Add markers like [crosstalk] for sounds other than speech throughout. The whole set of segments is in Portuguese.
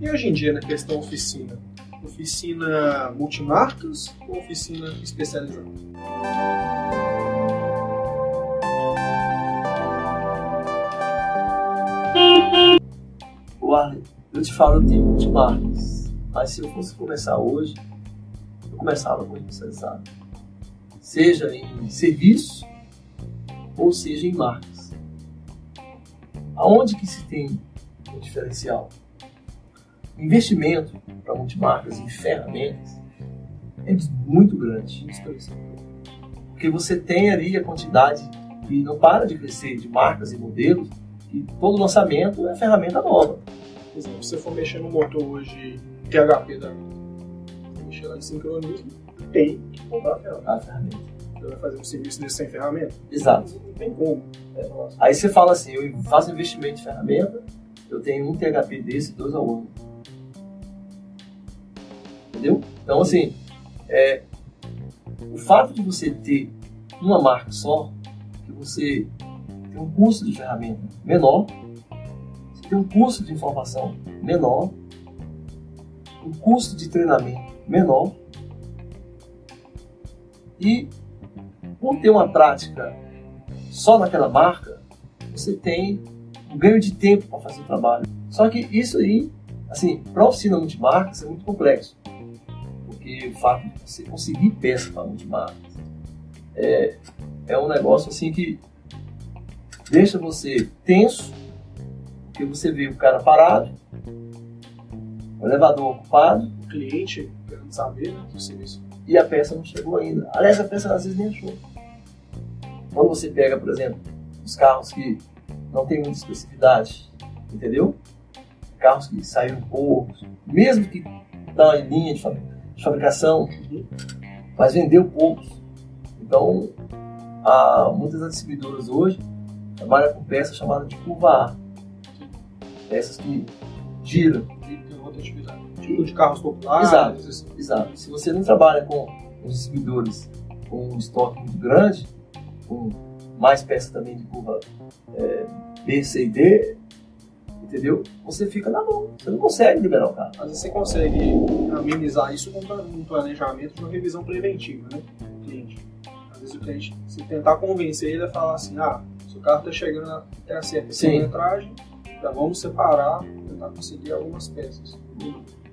E hoje em dia, na questão oficina? Oficina multimarcas ou oficina especializada? O eu te falo de multimarcas, mas se eu fosse começar hoje, eu começava com especializado. Seja em serviço ou seja em marcas. Aonde que se tem um diferencial? investimento para multimarcas e ferramentas é muito grande. Porque você tem ali a quantidade que não para de crescer de marcas e modelos e todo lançamento é ferramenta nova. Por exemplo, se você for mexer no motor hoje THP da mexer lá em sincronismo, tem que comprar a ferramenta. Você vai fazer um serviço desse sem ferramenta? Exato. Não tem como. É. Aí você fala assim, eu faço investimento em ferramenta, eu tenho um THP desse, dois ao ano entendeu? Então, assim, é, o fato de você ter uma marca só, que você tem um custo de ferramenta menor, você tem um custo de informação menor, um custo de treinamento menor, e por ter uma prática só naquela marca, você tem um ganho de tempo para fazer o trabalho. Só que isso aí, assim, para oficina multimarcas é muito complexo porque o fato de você conseguir peça para multimarcas é, é um negócio assim que deixa você tenso, porque você vê o cara parado, o elevador ocupado, o cliente querendo saber né, do serviço. E a peça não chegou ainda. Aliás, a peça às vezes nem achou. Quando você pega, por exemplo, os carros que não tem muita especificidade, entendeu? Carros que saíram poucos, mesmo que estão em linha de fabricação mas vendeu poucos. Então, há muitas distribuidoras hoje trabalham com peças chamadas de curva A. Peças que giram. Tipo de carros populares. Exato, assim. exato. Se você não trabalha com os distribuidores com um estoque muito grande, com mais peças também de curva é, B, C e D, entendeu? Você fica na mão, você não consegue liberar o carro. Às vezes você consegue amenizar isso com um planejamento de uma revisão preventiva, né? O cliente. Às vezes o cliente, se tentar convencer ele a falar assim, ah, se o carro está chegando até a certa quilometragem, já vamos separar, tentar conseguir algumas peças.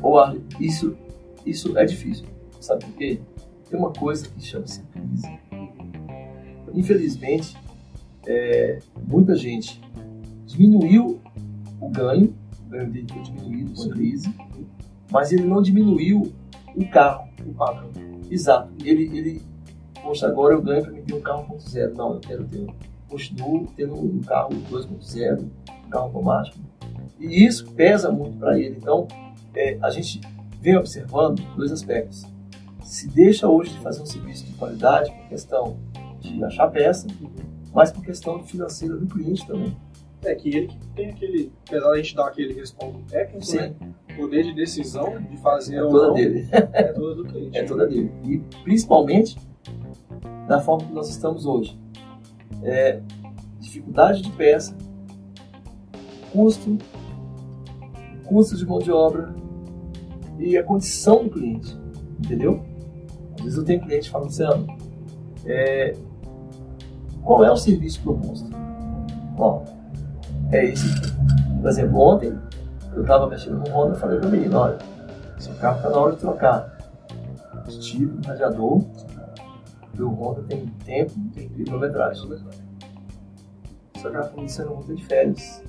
Ou isso, isso é difícil, sabe por quê? Tem uma coisa que chama-se crise. Infelizmente, é, muita gente diminuiu o ganho, o ganho dele foi diminuído com a crise, mas ele não diminuiu o carro, o padrão. Exato. Ele, ele poxa, agora eu ganho para mim ter um carro 1.0. Não, eu quero ter, continuo tendo um carro 2.0, um carro automático. E isso pesa muito para ele. Então, é, a gente vem observando dois aspectos. Se deixa hoje de fazer um serviço de qualidade por questão de achar peça, mas por questão financeira do cliente também. É que ele que tem aquele, apesar de a gente dar aquele respaldo técnico, Sim. né? Poder de decisão de fazer é toda não, dele. É toda do cliente. É toda dele. E principalmente da forma que nós estamos hoje. É, dificuldade de peça, custo, custo de mão de obra e a condição do cliente. Entendeu? Às vezes eu tenho cliente falando assim, é, qual é o serviço proposto? Ó, é isso. Por exemplo, ontem eu estava mexendo no Honda e falei para o menino, olha, seu carro está na hora de trocar. Tipo, radiador, o Honda tem tempo e quilometragem. Seu carro está iniciando muito de férias.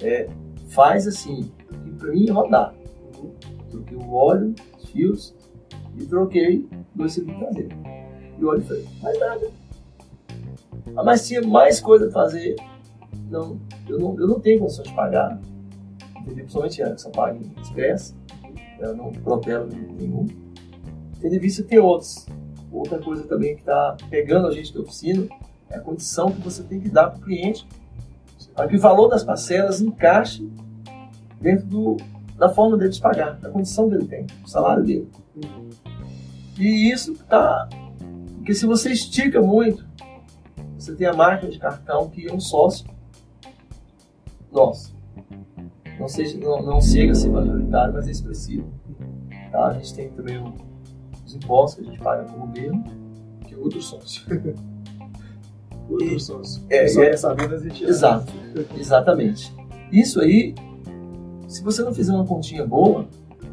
É, faz assim, para mim rodar. Troquei o óleo, os fios e troquei dois cilindros traseiros. E o óleo foi, mais nada. Ah, mas tinha mais coisa a fazer não, eu não, eu não tenho condições de pagar, entendeu? principalmente a que só paga em eu não protelo nenhum. Tendo vista tem outros. Outra coisa também que está pegando a gente da oficina é a condição que você tem que dar para o cliente para que o valor das parcelas encaixe dentro do, da forma dele de pagar, da condição dele tem, do salário dele. E isso tá. Porque se você estica muito, você tem a marca de cartão que é um sócio nosso. Não, seja, não, não chega a ser majoritário, mas é expressivo. Tá? A gente tem também os impostos que a gente paga para o governo. Que é outro sócio. [laughs] outro E- sócio. é, Só é- quer saber das entidades. Exato, exatamente. Isso aí, se você não fizer uma continha boa,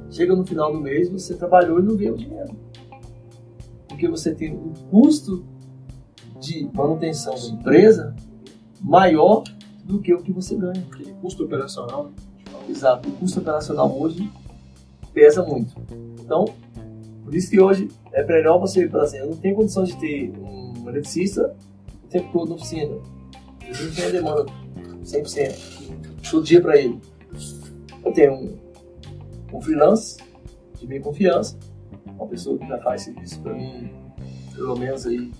chega no final do mês, você trabalhou e não ganhou dinheiro. Porque você tem um custo de manutenção da empresa maior do que o que você ganha. Aquele custo operacional, né? Exato. O custo operacional hoje pesa muito. Então, por isso que hoje é melhor você, por exemplo, eu não tenho condição de ter um eletricista o tempo todo na oficina. Ele não a demanda 100%, todo dia para ele. Eu tenho um, um freelance de minha confiança, uma pessoa que já faz serviço para mim pelo menos aí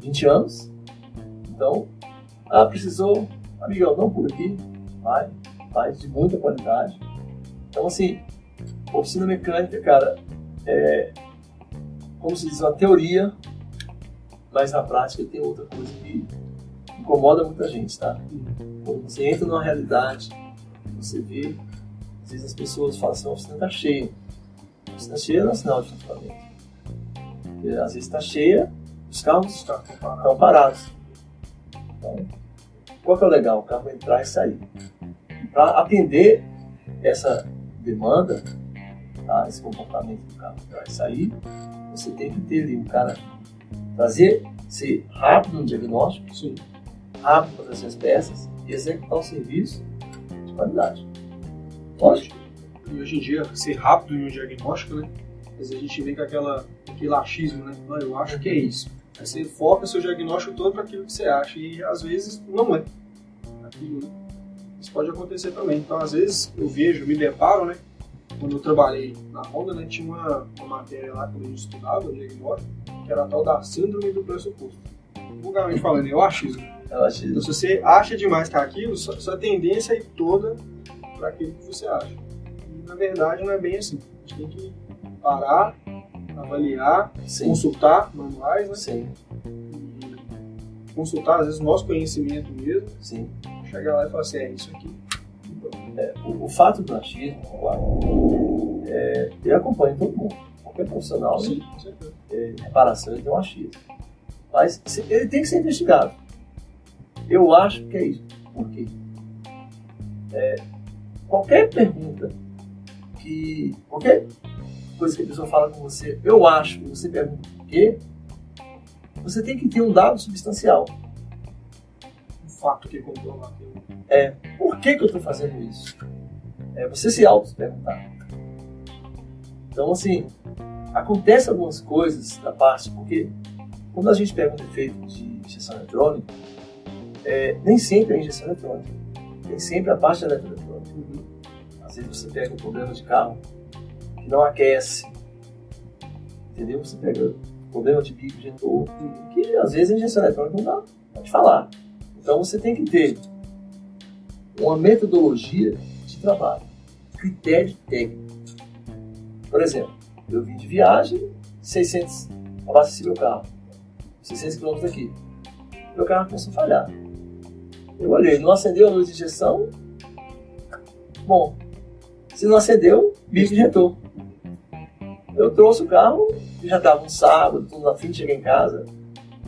20 anos. Então, ah, precisou, amigão, não por aqui, vai, faz de muita qualidade. Então, assim, oficina mecânica, cara, é, como se diz, uma teoria, mas na prática tem outra coisa que incomoda muita gente, tá? Quando você entra numa realidade, você vê, às vezes as pessoas falam assim, a oficina tá cheia. A oficina cheia não é sinal de. Porque, às vezes está cheia, os carros estão parados. Então, qual que é o legal? O carro entrar e sair. Para atender essa demanda, tá? esse comportamento do carro entrar e sair, você tem que ter ali um cara trazer, ser rápido no diagnóstico, Sim. rápido para trazer as peças e executar o serviço de qualidade. Lógico. E hoje em dia, ser rápido em um diagnóstico, né? Vezes a gente vem com aquela, aquele achismo, né? Ah, eu acho que é isso. Aí você foca seu diagnóstico todo para aquilo que você acha. E às vezes não é. Aquilo, né? Isso pode acontecer também. Então, às vezes, eu vejo, me deparo, né? Quando eu trabalhei na Honda, né? Tinha uma, uma matéria lá a gente estudava, diagnóstico, que era a tal da síndrome do pressuposto. Vulgarmente falando, é o achismo. Eu acho Então, se você acha demais que é aquilo, sua, sua tendência é toda para aquilo que você acha. E, na verdade, não é bem assim. A gente tem que parar, avaliar, sim, consultar manuais, né? sim, consultar, às vezes, o nosso conhecimento mesmo, sim. chegar lá e falar assim, é isso aqui. O, o fato do achismo, claro, é, eu acompanho todo mundo. Qualquer profissional Sim, certeza. é, reparação ele tem um achismo. Mas se- ele tem que ser investigado. Eu acho que é isso. Por quê? É, qualquer pergunta que. qualquer coisa que a pessoa fala com você, eu acho, e você pergunta por quê, você tem que ter um dado substancial. Um fato que comprova aquilo. Por que, que eu estou fazendo isso? É você se auto-perguntar. Então, assim, acontece algumas coisas da parte, porque quando a gente pega um defeito de injeção eletrônica, é, nem sempre é a injeção eletrônica, nem sempre é a parte eletroeletrônica. Às vezes você pega um problema de carro não aquece, entendeu? Você pega problema de bico injetor, que às vezes a injeção eletrônica não dá, pode falar. Então você tem que ter uma metodologia de trabalho, critério técnico. Por exemplo, eu vim de viagem, 600, abasteci meu carro, 600 km daqui. Meu carro começou a falhar. Eu olhei, não acendeu a luz de injeção? Bom, se não acendeu, bico injetou. Eu trouxe o carro, já estava um sábado, tudo na fim, cheguei em casa.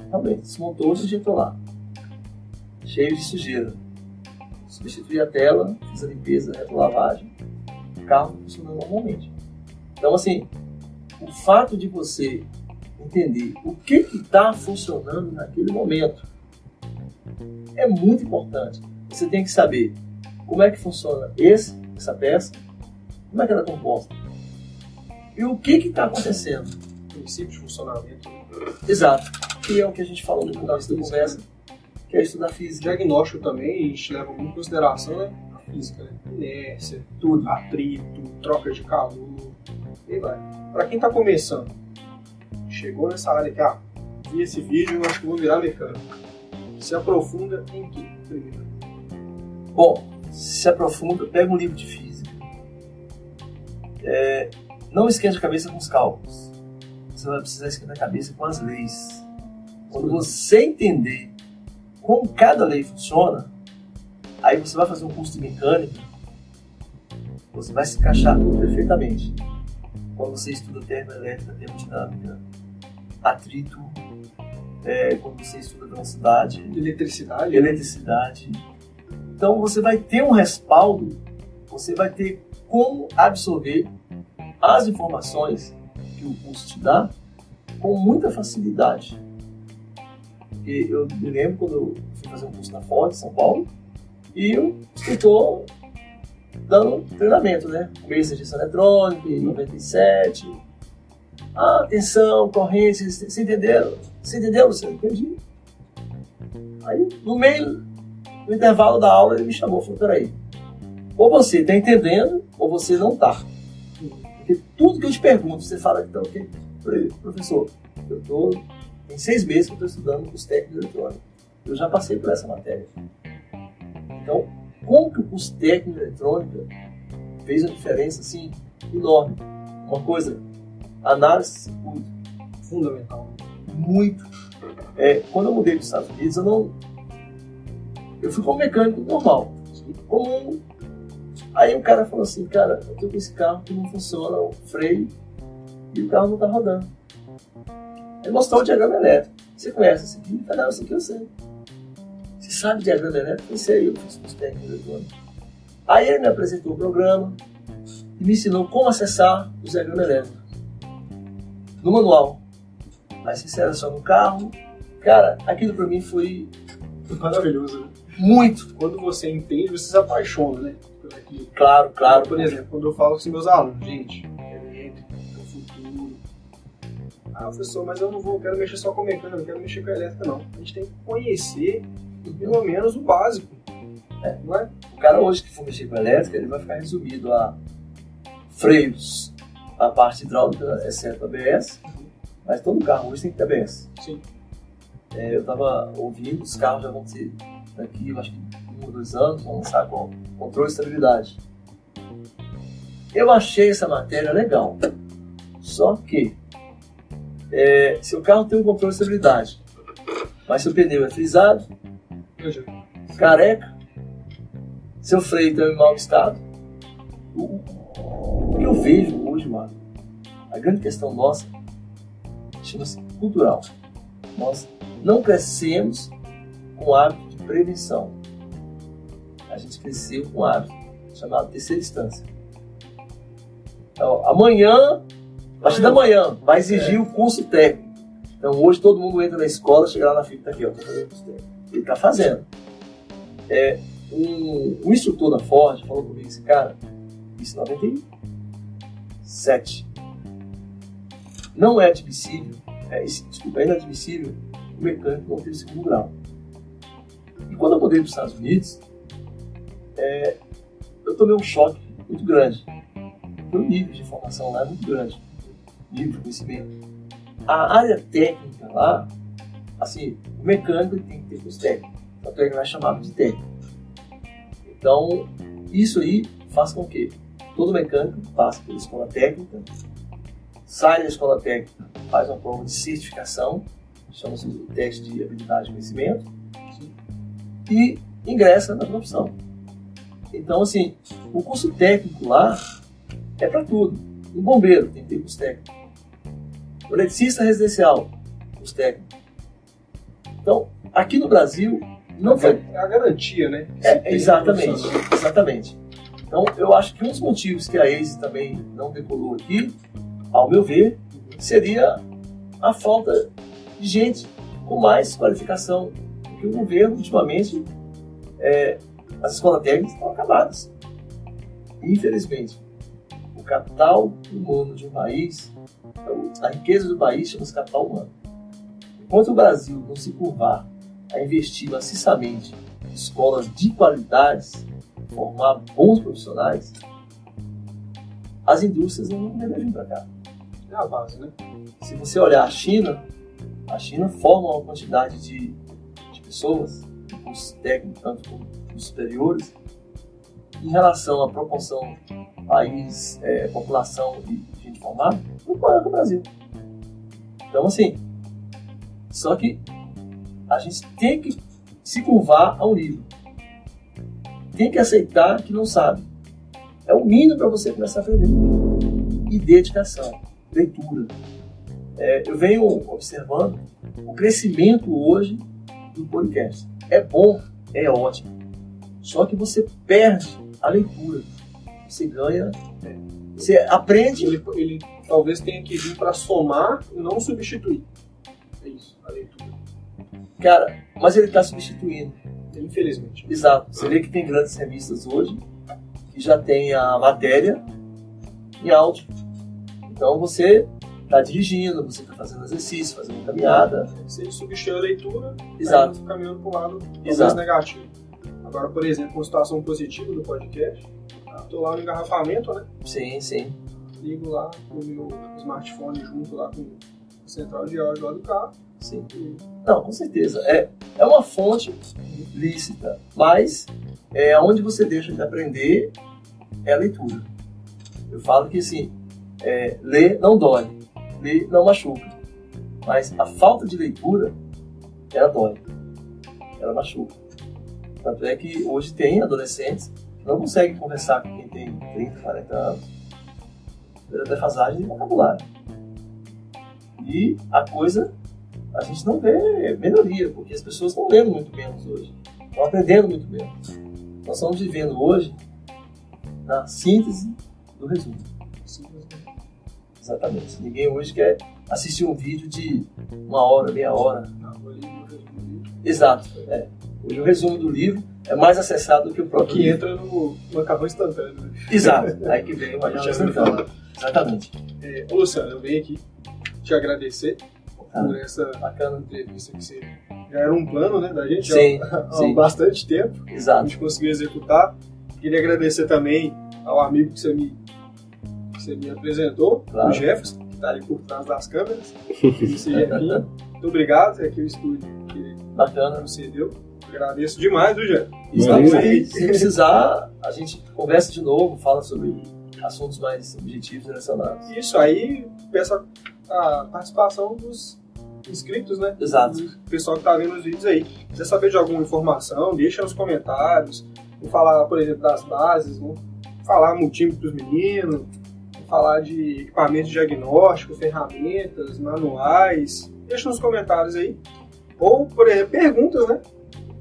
Realmente, desmontou e injetou lá. Cheio de sujeira substituí a tela, fiz a limpeza, retrolavagem, o carro funcionando normalmente. Então, assim, o fato de você entender o que está funcionando naquele momento é muito importante. Você tem que saber como é que funciona esse, essa peça, como é que ela é composta e o que está acontecendo. Princípio de funcionamento. Exato. Que é o que a gente falou no começo da conversa, que é estudar física. Diagnóstico também, a gente leva muito em consideração né? a física, né? inércia, Tudo. atrito, troca de calor, e vai. Pra quem tá começando, chegou nessa área aqui, ah, vi esse vídeo, eu acho que vou virar mecânico. Se aprofunda em que primeiro? Bom, se aprofunda, pega um livro de física. É, não esquente a cabeça com os cálculos. Você vai precisar esquentar a cabeça com as leis. Quando você entender como cada lei funciona, Aí você vai fazer um curso de mecânica, você vai se encaixar tudo perfeitamente. Quando você estuda termoelétrica, termodinâmica, atrito, é, quando você estuda velocidade, Eletricidade. eletricidade. Então você vai ter um respaldo, você vai ter como absorver as informações que o curso te dá com muita facilidade. Porque eu me lembro quando eu fui fazer um curso na Ford, em São Paulo, e o instrutor dando treinamento, né? Começo de gestão eletrônica, em 97. Ah, atenção, corrente, vocês entenderam? Você entendeu, Luciano? Entendi. Aí, no meio, no intervalo da aula, ele me chamou e falou, peraí, ou você está entendendo, você não está. Porque tudo que eu te pergunto, você fala que ok. Falei, professor, eu tô, tem seis meses que eu estou estudando os técnicos eletrônicos. Eu já passei por essa matéria. Então, como que o curso técnico de eletrônica fez uma diferença assim enorme? Uma coisa, análise de circuito, Fundamental. muito. É, quando eu mudei para os Estados Unidos, eu não. Eu fui como mecânico normal, comum. Aí o cara falou assim: Cara, eu tô com esse carro que não funciona o freio e o carro não tá rodando. Ele mostrou o diagrama elétrico. Você conhece esse aqui? Eu falei: Não, esse aqui eu sei. Você sabe diagrama elétrico? Eu sei, eu fiz os técnicos eletrônicos. Aí ele me apresentou o programa e me ensinou como acessar os diagramas elétricos. No manual. Aí você seleciona o carro. Cara, aquilo pra mim foi Maravilhoso, né? muito Quando você entende, você se apaixona, né? Claro, claro. Por exemplo, quando eu falo com os meus alunos, gente, elétrica é o futuro. Ah, professor, mas eu não vou, quero mexer só com mecânica, não quero mexer com elétrica, não. A gente tem que conhecer, pelo menos, o básico. É. Não é? O cara hoje que for mexer com elétrica, ele vai ficar resumido a freios, a parte hidráulica, exceto ABS, mas todo carro hoje tem que ter ABS. Sim. É, eu estava ouvindo, os carros já vão ter daqui, eu acho que um ou dois anos, vão lançar com controle de estabilidade. Eu achei essa matéria legal, só que é, se o carro tem um controle de estabilidade, mas seu pneu é frisado, careca, seu freio está em mau estado. Eu vejo hoje, mano, a grande questão nossa chama-se cultural. Nós não crescemos com o hábito de prevenção. A gente cresceu com hábito chamado terceira instância. Então, amanhã, a partir da manhã, vai exigir o curso técnico. Então hoje todo mundo entra na escola, chega lá na fila, tá aqui, ó, tô fazendo curso técnico. Ele está fazendo. É, um, um instrutor da Ford falou comigo esse cara, isso em 97. Não é admissível, é, desculpa, é inadmissível o mecânico não ter segundo grau. E quando eu mudei para os Estados Unidos, é, eu tomei um choque muito grande. Porque o nível de informação lá muito grande, nível de conhecimento. A área técnica lá, assim, o mecânico tem que ter curso técnico, tanto é não é chamado de técnico. Então, isso aí faz com que todo mecânico passe pela escola técnica, sai da escola técnica, faz uma prova de certificação, chama-se teste de habilidade e conhecimento, e ingressa na profissão. Então, assim, o curso técnico lá é para tudo. Um bombeiro tem que ter curso técnico. O eletricista residencial, curso técnico. Então, aqui no Brasil, não foi É a garantia, né? que é, exatamente, exatamente. Então, eu acho que um dos motivos que a ACE também não decolou aqui, ao meu ver, seria a falta de gente com mais qualificação. Porque o governo, ultimamente, é, as escolas técnicas estão acabadas. Infelizmente, o capital humano de um país, a riqueza do país chama-se capital humano. Enquanto o Brasil não se curvar a investir maciçamente em escolas de qualidades, formar bons profissionais, as indústrias não devem vir para cá. É a base, né? Se você olhar a China, a China forma uma quantidade de, de pessoas, os técnicos, tanto como superiores, em relação à proporção país, é, população e gente formada, muito maior que o Brasil. Então, assim, só que a gente tem que se curvar a um nível. tem que aceitar que não sabe. É o mínimo para você começar a aprender. E dedicação, leitura. É, eu venho observando o crescimento hoje do podcast. É bom, é ótimo. Só que você perde a leitura. Você ganha, você aprende. Ele, ele talvez tenha que vir para somar e não substituir. É isso, a leitura. Cara, mas ele está substituindo. Infelizmente. Exato. Você vê que tem grandes revistas hoje que já tem a matéria em áudio. Então você está dirigindo, você está fazendo exercício, fazendo caminhada. Se ele substituir a leitura, Exato. Caminhando para o lado Exato. negativo. Agora, por exemplo, uma situação positiva do podcast, estou lá no engarrafamento, né? Sim, sim. Ligo lá o meu smartphone junto lá com a central de áudio lá do carro. Sim. Não, com certeza. É, é uma fonte lícita, mas é onde você deixa de aprender é a leitura. Eu falo que assim, é, ler não dói, ler não machuca, mas a falta de leitura, ela dói, ela machuca. Tanto é que hoje tem adolescentes que não conseguem conversar com quem tem 30, 40 anos, pela defasagem de vocabulário. E a coisa a gente não vê melhoria, porque as pessoas estão lendo muito menos hoje, estão aprendendo muito menos. Nós estamos vivendo hoje na síntese do resumo. Exatamente. Ninguém hoje quer assistir um vídeo de uma hora, meia hora. Exato. É. Hoje o resumo do livro é mais acessado do que o próprio Que livro. entra no macarrão instantâneo. Né? Exato. [laughs] Aí que vem o ouviu falar. Exatamente. É, ô, Luciano, eu venho aqui te agradecer Ah, por essa bacana. entrevista que você já era um plano né, da gente Sim, há sim. bastante tempo. A Exato. gente conseguiu executar. Queria agradecer também ao amigo que você me, que você me apresentou, Claro. o Jefferson, que está ali por trás das câmeras. [laughs] Muito obrigado, é aqui o estúdio que Bacana. você deu. Agradeço demais, viu, Jeff? Estamos aí. Se precisar, a gente conversa de novo, fala sobre assuntos mais objetivos relacionados. Isso aí, peço a, a participação dos inscritos, né? Exato. Do pessoal que tá vendo os vídeos aí. Se quiser saber de alguma informação, deixa nos comentários. Vou falar, por exemplo, das bases, vou falar multímetro dos meninos, vou falar de equipamentos de diagnóstico, ferramentas, manuais. Deixa nos comentários aí. Ou, por exemplo, perguntas, né?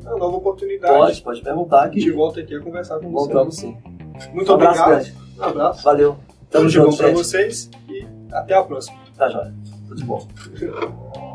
Uma nova oportunidade. Pode, pode perguntar A gente que volta aqui a conversar com você. voltamos sim. Muito Um abraço obrigado. grande. Um abraço. Valeu. Tudo Tamo de bom junto, pra vocês e até a próxima. Tá jóia. Tudo de bom.